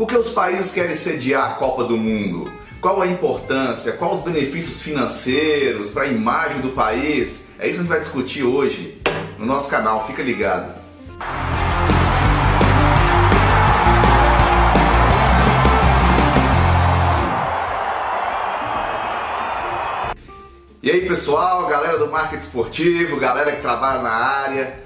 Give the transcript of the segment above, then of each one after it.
Por que os países querem sediar a Copa do Mundo? Qual a importância? Quais os benefícios financeiros para a imagem do país? É isso que a gente vai discutir hoje no nosso canal. Fica ligado. E aí pessoal, galera do marketing esportivo, galera que trabalha na área,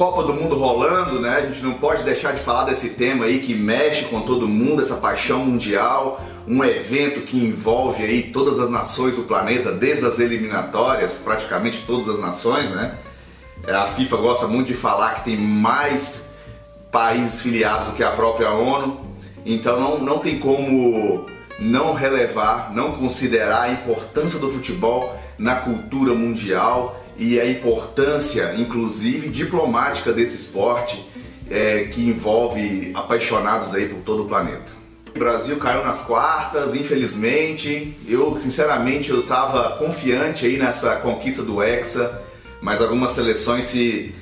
Copa do Mundo rolando, né? A gente não pode deixar de falar desse tema aí que mexe com todo mundo, essa paixão mundial, um evento que envolve aí todas as nações do planeta, desde as eliminatórias, praticamente todas as nações, né? É, a FIFA gosta muito de falar que tem mais países filiados do que a própria ONU, então não, não tem como não relevar, não considerar a importância do futebol na cultura mundial e a importância, inclusive, diplomática desse esporte é, que envolve apaixonados aí por todo o planeta. O Brasil caiu nas quartas, infelizmente. Eu, sinceramente, eu estava confiante aí nessa conquista do Hexa, mas algumas seleções se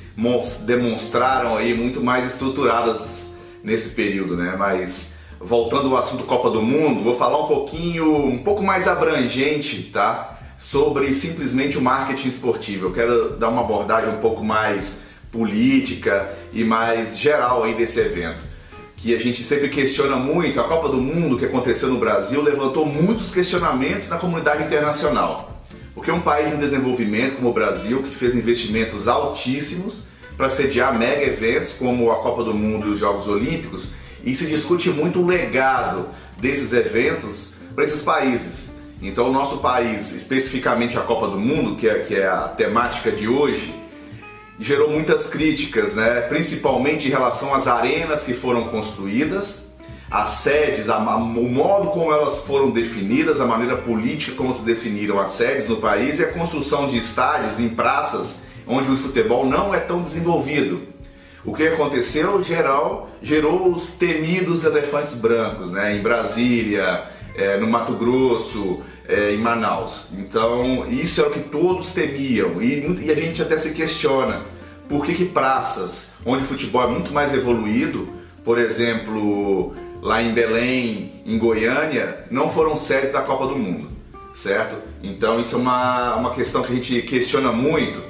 demonstraram aí muito mais estruturadas nesse período, né? Mas voltando ao assunto Copa do Mundo, vou falar um pouquinho, um pouco mais abrangente, tá? Sobre simplesmente o marketing esportivo. Eu quero dar uma abordagem um pouco mais política e mais geral aí desse evento. Que a gente sempre questiona muito, a Copa do Mundo que aconteceu no Brasil levantou muitos questionamentos na comunidade internacional. Porque um país em desenvolvimento como o Brasil, que fez investimentos altíssimos para sediar mega eventos como a Copa do Mundo e os Jogos Olímpicos, e se discute muito o legado desses eventos para esses países. Então, o nosso país, especificamente a Copa do Mundo, que é, que é a temática de hoje, gerou muitas críticas, né? principalmente em relação às arenas que foram construídas, as sedes, a, o modo como elas foram definidas, a maneira política como se definiram as sedes no país e a construção de estádios em praças onde o futebol não é tão desenvolvido. O que aconteceu geral gerou os temidos elefantes brancos, né? Em Brasília, é, no Mato Grosso, é, em Manaus. Então, isso é o que todos temiam e, e a gente até se questiona por que, que praças onde o futebol é muito mais evoluído, por exemplo, lá em Belém, em Goiânia, não foram sedes da Copa do Mundo, certo? Então, isso é uma, uma questão que a gente questiona muito.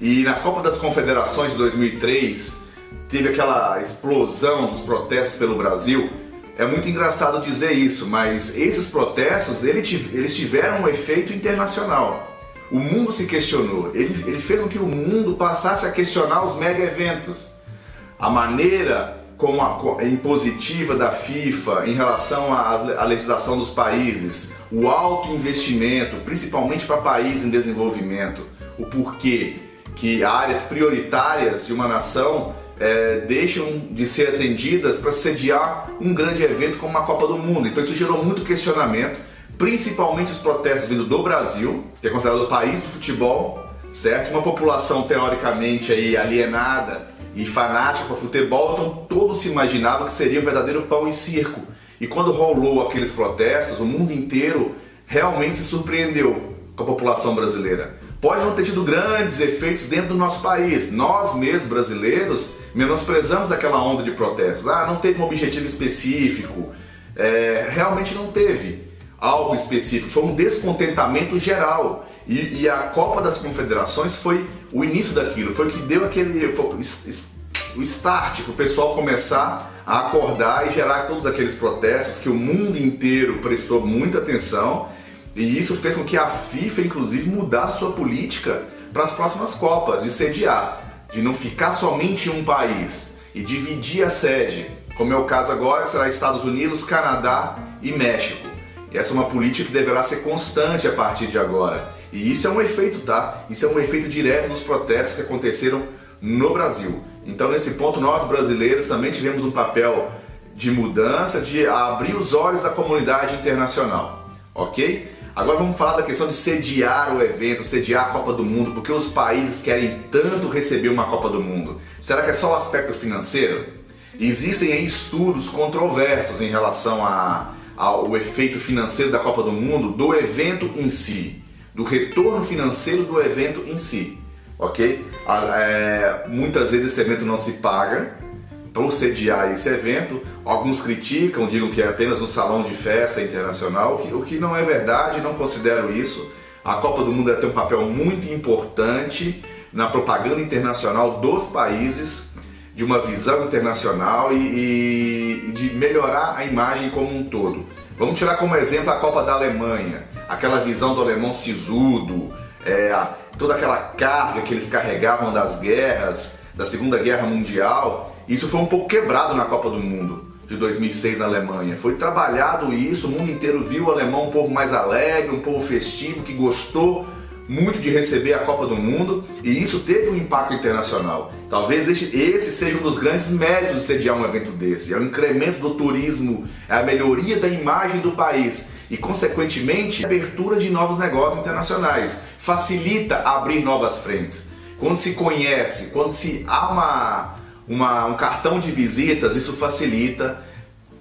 E na Copa das Confederações de 2003, teve aquela explosão dos protestos pelo Brasil é muito engraçado dizer isso, mas esses protestos eles tiveram um efeito internacional. O mundo se questionou, ele, ele fez com que o mundo passasse a questionar os mega eventos. A maneira como a, impositiva da FIFA em relação à, legislação dos países, o alto investimento, principalmente para países em desenvolvimento, o porquê que áreas prioritárias de uma nação é, deixam de ser atendidas para sediar um grande evento como a Copa do Mundo. Então isso gerou muito questionamento, principalmente os protestos vindo do Brasil, que é considerado o país do futebol, certo? Uma população teoricamente aí alienada e fanática para futebol, então todos se imaginavam que seria um verdadeiro pão e circo. E quando rolou aqueles protestos, o mundo inteiro realmente se surpreendeu com a população brasileira pode não ter tido grandes efeitos dentro do nosso país. Nós mesmos, brasileiros, menosprezamos aquela onda de protestos. Ah, não teve um objetivo específico. É, realmente não teve algo específico, foi um descontentamento geral. E, e, a Copa das Confederações foi o início daquilo, foi o que deu aquele o start para o pessoal começar a acordar e gerar todos aqueles protestos que o mundo inteiro prestou muita atenção e isso fez com que a FIFA, inclusive, mudasse sua política para as próximas Copas, de sediar, de não ficar somente em um país e dividir a sede, como é o caso agora, será Estados Unidos, Canadá e México. E essa é uma política que deverá ser constante a partir de agora. E isso é um efeito, tá? Isso é um efeito direto dos protestos que aconteceram no Brasil. Então, nesse ponto, nós brasileiros também tivemos um papel de mudança, de abrir os olhos da comunidade internacional, ok? Agora vamos falar da questão de sediar o evento, sediar a Copa do Mundo, porque os países querem tanto receber uma Copa do Mundo. Será que é só o aspecto financeiro? Existem aí estudos controversos em relação a, ao efeito financeiro da Copa do Mundo, do evento em si, do retorno financeiro do evento em si, ok? É, muitas vezes esse evento não se paga, por sediar esse evento. Alguns criticam, digam que é apenas um salão de festa internacional, o que não é verdade, não considero isso. A Copa do Mundo tem um papel muito importante na propaganda internacional dos países, de uma visão internacional e, e de melhorar a imagem como um todo. Vamos tirar como exemplo a Copa da Alemanha, aquela visão do alemão sisudo, é, toda aquela carga que eles carregavam das guerras, da Segunda Guerra Mundial. Isso foi um pouco quebrado na Copa do Mundo de 2006 na Alemanha. Foi trabalhado isso, o mundo inteiro viu o alemão um povo mais alegre, um povo festivo, que gostou muito de receber a Copa do Mundo e isso teve um impacto internacional. Talvez esse seja um dos grandes méritos de sediar um evento desse. É o incremento do turismo, é a melhoria da imagem do país e, consequentemente, a abertura de novos negócios internacionais. Facilita abrir novas frentes. Quando se conhece, quando se há uma, uma um cartão de visitas, isso facilita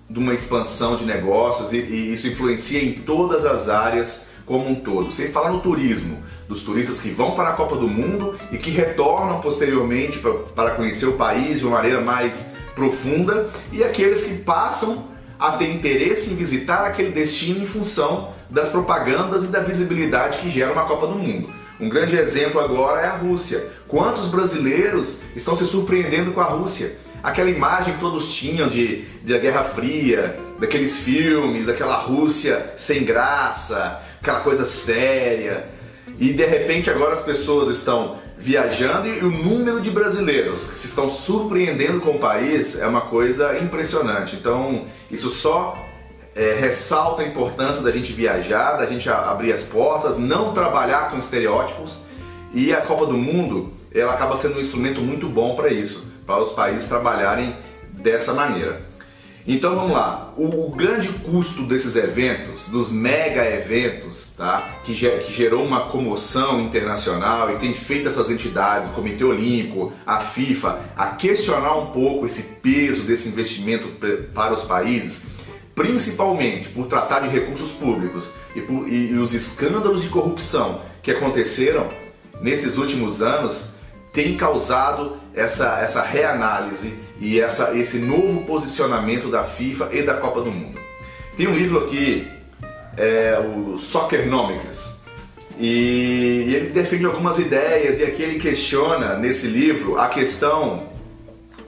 de uma expansão de negócios e, e isso influencia em todas as áreas como um todo. Sem falar no turismo, dos turistas que vão para a Copa do Mundo e que retornam posteriormente para, para conhecer o país de uma maneira mais profunda e aqueles que passam a ter interesse em visitar aquele destino em função das propagandas e da visibilidade que gera uma Copa do Mundo. Um grande exemplo agora é a Rússia. Quantos brasileiros estão se surpreendendo com a Rússia? Aquela imagem que todos tinham de, de Guerra Fria, daqueles filmes, daquela Rússia sem graça, aquela coisa séria. E de repente agora as pessoas estão viajando e o número de brasileiros que se estão surpreendendo com o país é uma coisa impressionante. Então isso só é, ressalta a importância da gente viajar, da gente abrir as portas, não trabalhar com estereótipos e a Copa do Mundo ela acaba sendo um instrumento muito bom para isso, para os países trabalharem dessa maneira. Então vamos lá, o, o, grande custo desses eventos, dos mega eventos, tá? que, ger, que gerou uma comoção internacional e tem feito essas entidades, o Comitê Olímpico, a FIFA, a questionar um pouco esse peso desse investimento para os países, principalmente por tratar de recursos públicos e, por, e, e os escândalos de corrupção que aconteceram nesses últimos anos, tem causado essa, essa reanálise e essa, esse novo posicionamento da FIFA e da Copa do Mundo. Tem um livro aqui, é, o Soccernomics, e ele defende algumas ideias e aqui ele questiona nesse livro a questão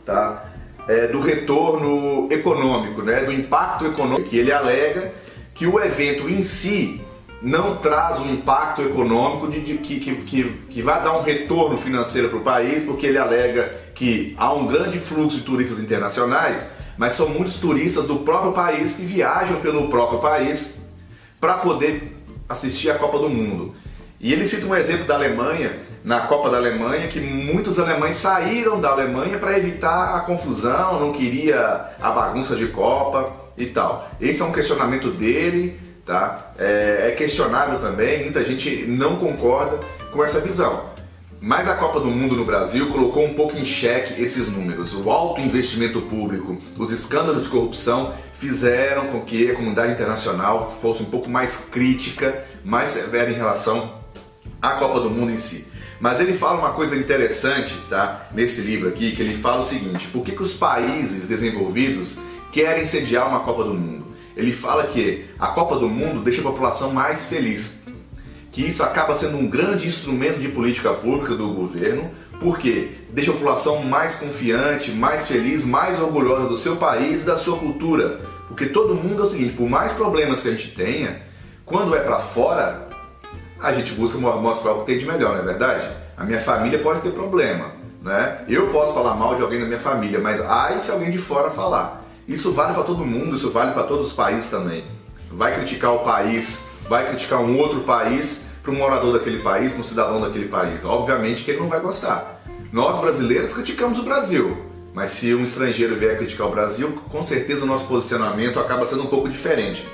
tá, é, do retorno econômico, né, do impacto econômico, que ele alega que o evento em si não traz um impacto econômico de, de que, que, que, que, vai dar um retorno financeiro para o país, porque ele alega que há um grande fluxo de turistas internacionais, mas são muitos turistas do próprio país que viajam pelo próprio país para poder assistir a Copa do Mundo. E ele cita um exemplo da Alemanha, na Copa da Alemanha, que muitos alemães saíram da Alemanha para evitar a confusão, não queria a bagunça de Copa e tal. Esse é um questionamento dele, tá? É, é questionável também, muita gente não concorda com essa visão. Mas a Copa do Mundo no Brasil colocou um pouco em xeque esses números. O alto investimento público, os escândalos de corrupção fizeram com que a comunidade internacional fosse um pouco mais crítica, mais severa em relação à Copa do Mundo em si. Mas ele fala uma coisa interessante, tá? Nesse livro aqui, que ele fala o seguinte: por que, que os países desenvolvidos querem sediar uma Copa do Mundo? ele fala que a Copa do Mundo deixa a população mais feliz, que isso acaba sendo um grande instrumento de política pública do governo, porque deixa a população mais confiante, mais feliz, mais orgulhosa do seu país da sua cultura. Porque todo mundo é o seguinte, por mais problemas que a gente tenha, quando é para fora, a gente busca mostrar o que tem de melhor, não é verdade? A minha família pode ter problema, né? Eu posso falar mal de alguém da minha família, mas ai se alguém de fora falar. Isso vale para todo mundo, isso vale para todos os países também. Vai criticar o país, vai criticar um outro país para um morador daquele país, para um cidadão daquele país. Obviamente que ele não vai gostar. Nós brasileiros criticamos o Brasil, mas se um estrangeiro vier criticar o Brasil, com certeza o nosso posicionamento acaba sendo um pouco diferente.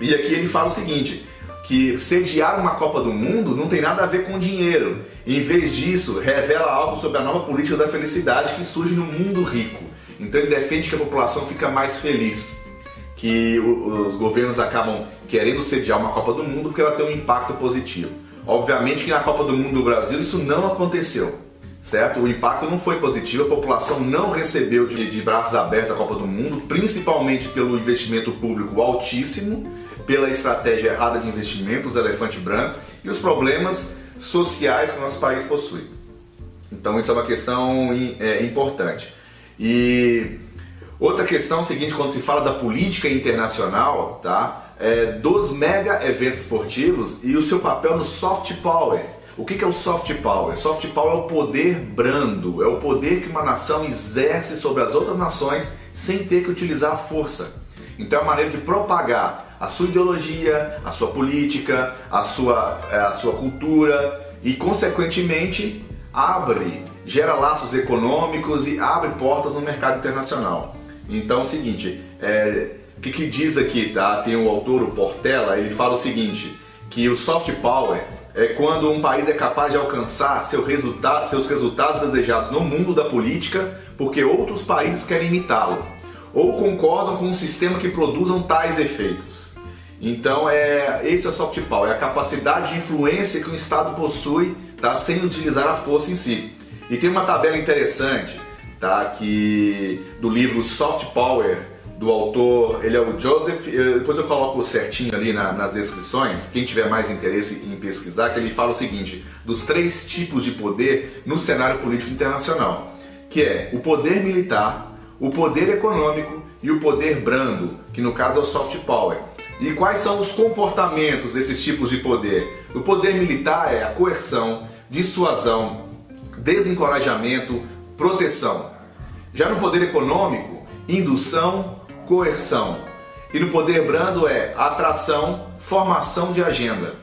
E aqui ele fala o seguinte: que sediar uma Copa do Mundo não tem nada a ver com dinheiro. Em vez disso, revela algo sobre a nova política da felicidade que surge no mundo rico. Então ele defende que a população fica mais feliz, que os governos acabam querendo sediar uma Copa do Mundo porque ela tem um impacto positivo. Obviamente que na Copa do Mundo do Brasil isso não aconteceu. certo? O impacto não foi positivo, a população não recebeu de, de braços abertos a Copa do Mundo, principalmente pelo investimento público altíssimo, pela estratégia errada de investimento, os elefantes brancos e os problemas sociais que o nosso país possui. Então isso é uma questão é, importante. E outra questão é o seguinte, quando se fala da política internacional, tá? É, dos mega eventos esportivos e o seu papel no soft power. O que é o soft power? Soft power é o poder brando, é o poder que uma nação exerce sobre as outras nações sem ter que utilizar a força. Então é a maneira de propagar a sua ideologia, a sua política, a sua, é, a sua cultura e, consequentemente, abre, gera laços econômicos e abre portas no mercado internacional. Então é o seguinte, é, o que, que diz aqui, tá? Tem o autor, o Portela, ele fala o seguinte, que o soft power é quando um país é capaz de alcançar seu resultado, seus resultados desejados no mundo da política porque outros países querem imitá-lo ou concordam com um sistema que produzam tais efeitos. Então, é, esse é o soft power, é a capacidade de influência que um Estado possui tá, sem utilizar a força em si. E tem uma tabela interessante tá, que, do livro Soft Power, do autor, ele é o Joseph, depois eu coloco certinho ali na, nas descrições, quem tiver mais interesse em pesquisar, que ele fala o seguinte, dos três tipos de poder no cenário político internacional, que é o poder militar, o poder econômico e o poder brando, que no caso é o soft power. E quais são os comportamentos desses tipos de poder? O poder militar é a coerção, dissuasão, desencorajamento, proteção. Já no poder econômico, indução, coerção. E no poder brando é atração, formação de agenda.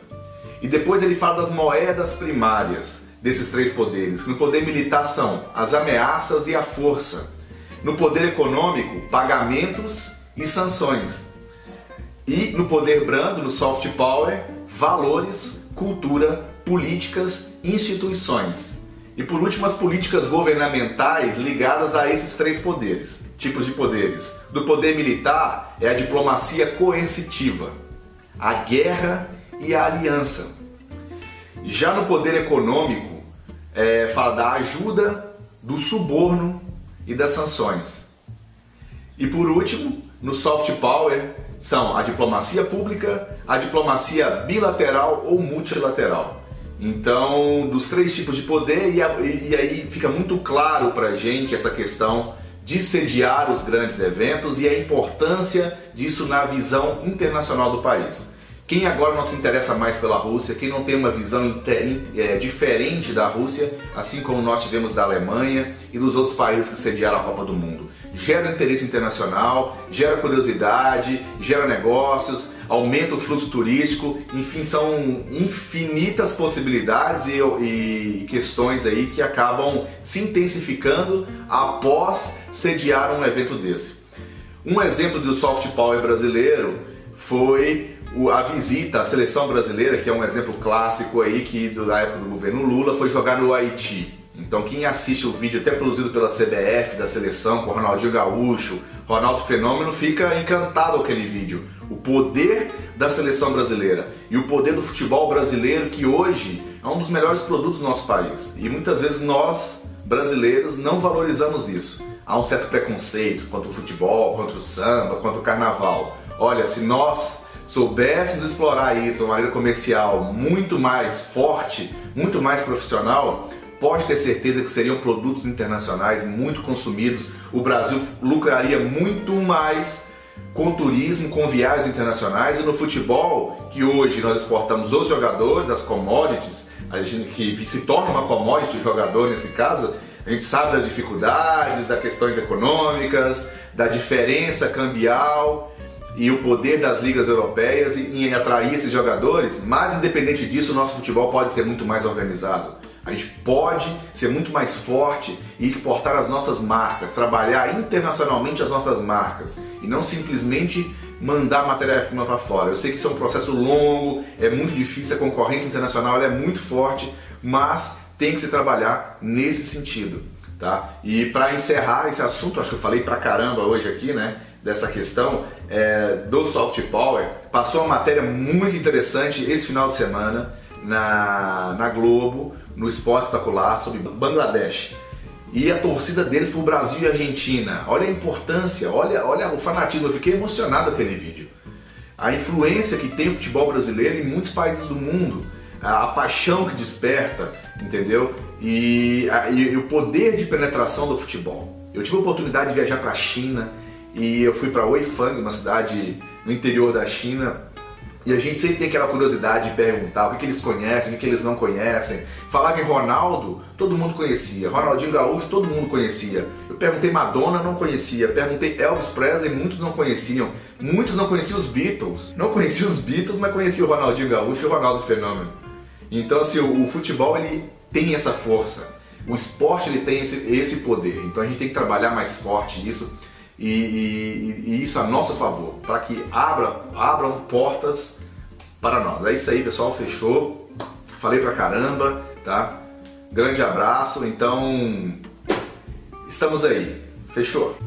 E depois ele fala das moedas primárias desses três poderes. No poder militar são as ameaças e a força. No poder econômico, pagamentos e sanções. E no poder brando, no soft power, valores, cultura, políticas, instituições. E por último, as políticas governamentais ligadas a esses três poderes, tipos de poderes. Do poder militar é a diplomacia coercitiva, a guerra e a aliança. Já no poder econômico, é, fala da ajuda, do suborno e das sanções. E por último, no soft power, são a diplomacia pública, a diplomacia bilateral ou multilateral. Então, dos três tipos de poder, e, a, e aí fica muito claro para a gente essa questão de sediar os grandes eventos e a importância disso na visão internacional do país. Quem agora não se interessa mais pela Rússia, quem não tem uma visão é, diferente da Rússia, assim como nós tivemos da Alemanha e dos outros países que sediaram a Copa do Mundo. Gera interesse internacional, gera curiosidade, gera negócios, aumenta o fluxo turístico, enfim, são infinitas possibilidades e, e questões aí que acabam se intensificando após sediar um evento desse. Um exemplo do soft power brasileiro foi a visita à seleção brasileira, que é um exemplo clássico aí que da época do governo Lula foi jogar no Haiti. Então quem assiste o vídeo até produzido pela CBF da seleção com Ronaldinho Gaúcho, Ronaldo Fenômeno fica encantado com aquele vídeo. O poder da seleção brasileira e o poder do futebol brasileiro que hoje é um dos melhores produtos do nosso país. E muitas vezes nós brasileiros não valorizamos isso. Há um certo preconceito contra o futebol, contra o samba, contra o carnaval. Olha, se nós soubéssemos explorar isso de uma maneira comercial muito mais forte, muito mais profissional, pode ter certeza que seriam produtos internacionais muito consumidos. O Brasil lucraria muito mais com turismo, com viagens internacionais e no futebol, que hoje nós exportamos os jogadores, as commodities, a gente que se torna uma commodity o jogador nesse caso, a gente sabe das dificuldades, das questões econômicas, da diferença cambial e o poder das ligas europeias em atrair esses jogadores, mas independente disso, o nosso futebol pode ser muito mais organizado. A gente pode ser muito mais forte e exportar as nossas marcas, trabalhar internacionalmente as nossas marcas e não simplesmente mandar matéria-prima para fora. Eu sei que isso é um processo longo, é muito difícil, a concorrência internacional é muito forte, mas tem que se trabalhar nesse sentido. Tá? E para encerrar esse assunto, acho que eu falei pra caramba hoje aqui, né? Dessa questão é, do soft power, passou uma matéria muito interessante esse final de semana na, na Globo no Esporte Espetacular sobre Bangladesh e a torcida deles para o Brasil e Argentina. Olha a importância, olha, olha o fanatismo. Eu fiquei emocionado com aquele vídeo. A influência que tem o futebol brasileiro em muitos países do mundo, a, paixão que desperta, entendeu? E, a, e, e o poder de penetração do futebol. Eu tive a oportunidade de viajar para a China e eu fui para Weifang, uma cidade no interior da China, e a gente sempre tem aquela curiosidade de perguntar o que, que eles conhecem, o que, que eles não conhecem. Falar que Ronaldo, todo mundo conhecia. Ronaldinho Gaúcho, todo mundo conhecia. Eu perguntei Madonna, não conhecia. Perguntei Elvis Presley, muitos não conheciam. Muitos não conheciam os Beatles. Não conheciam os Beatles, mas conheciam o Ronaldinho Gaúcho e o Ronaldo Fenômeno. Então, assim, o, o futebol ele tem essa força. O esporte ele tem esse, esse poder. Então a gente tem que trabalhar mais forte isso e, e, e isso a nosso favor, para que abra, abram portas para nós. É isso aí, pessoal, fechou. Falei pra caramba, tá? Grande abraço, então estamos aí. Fechou.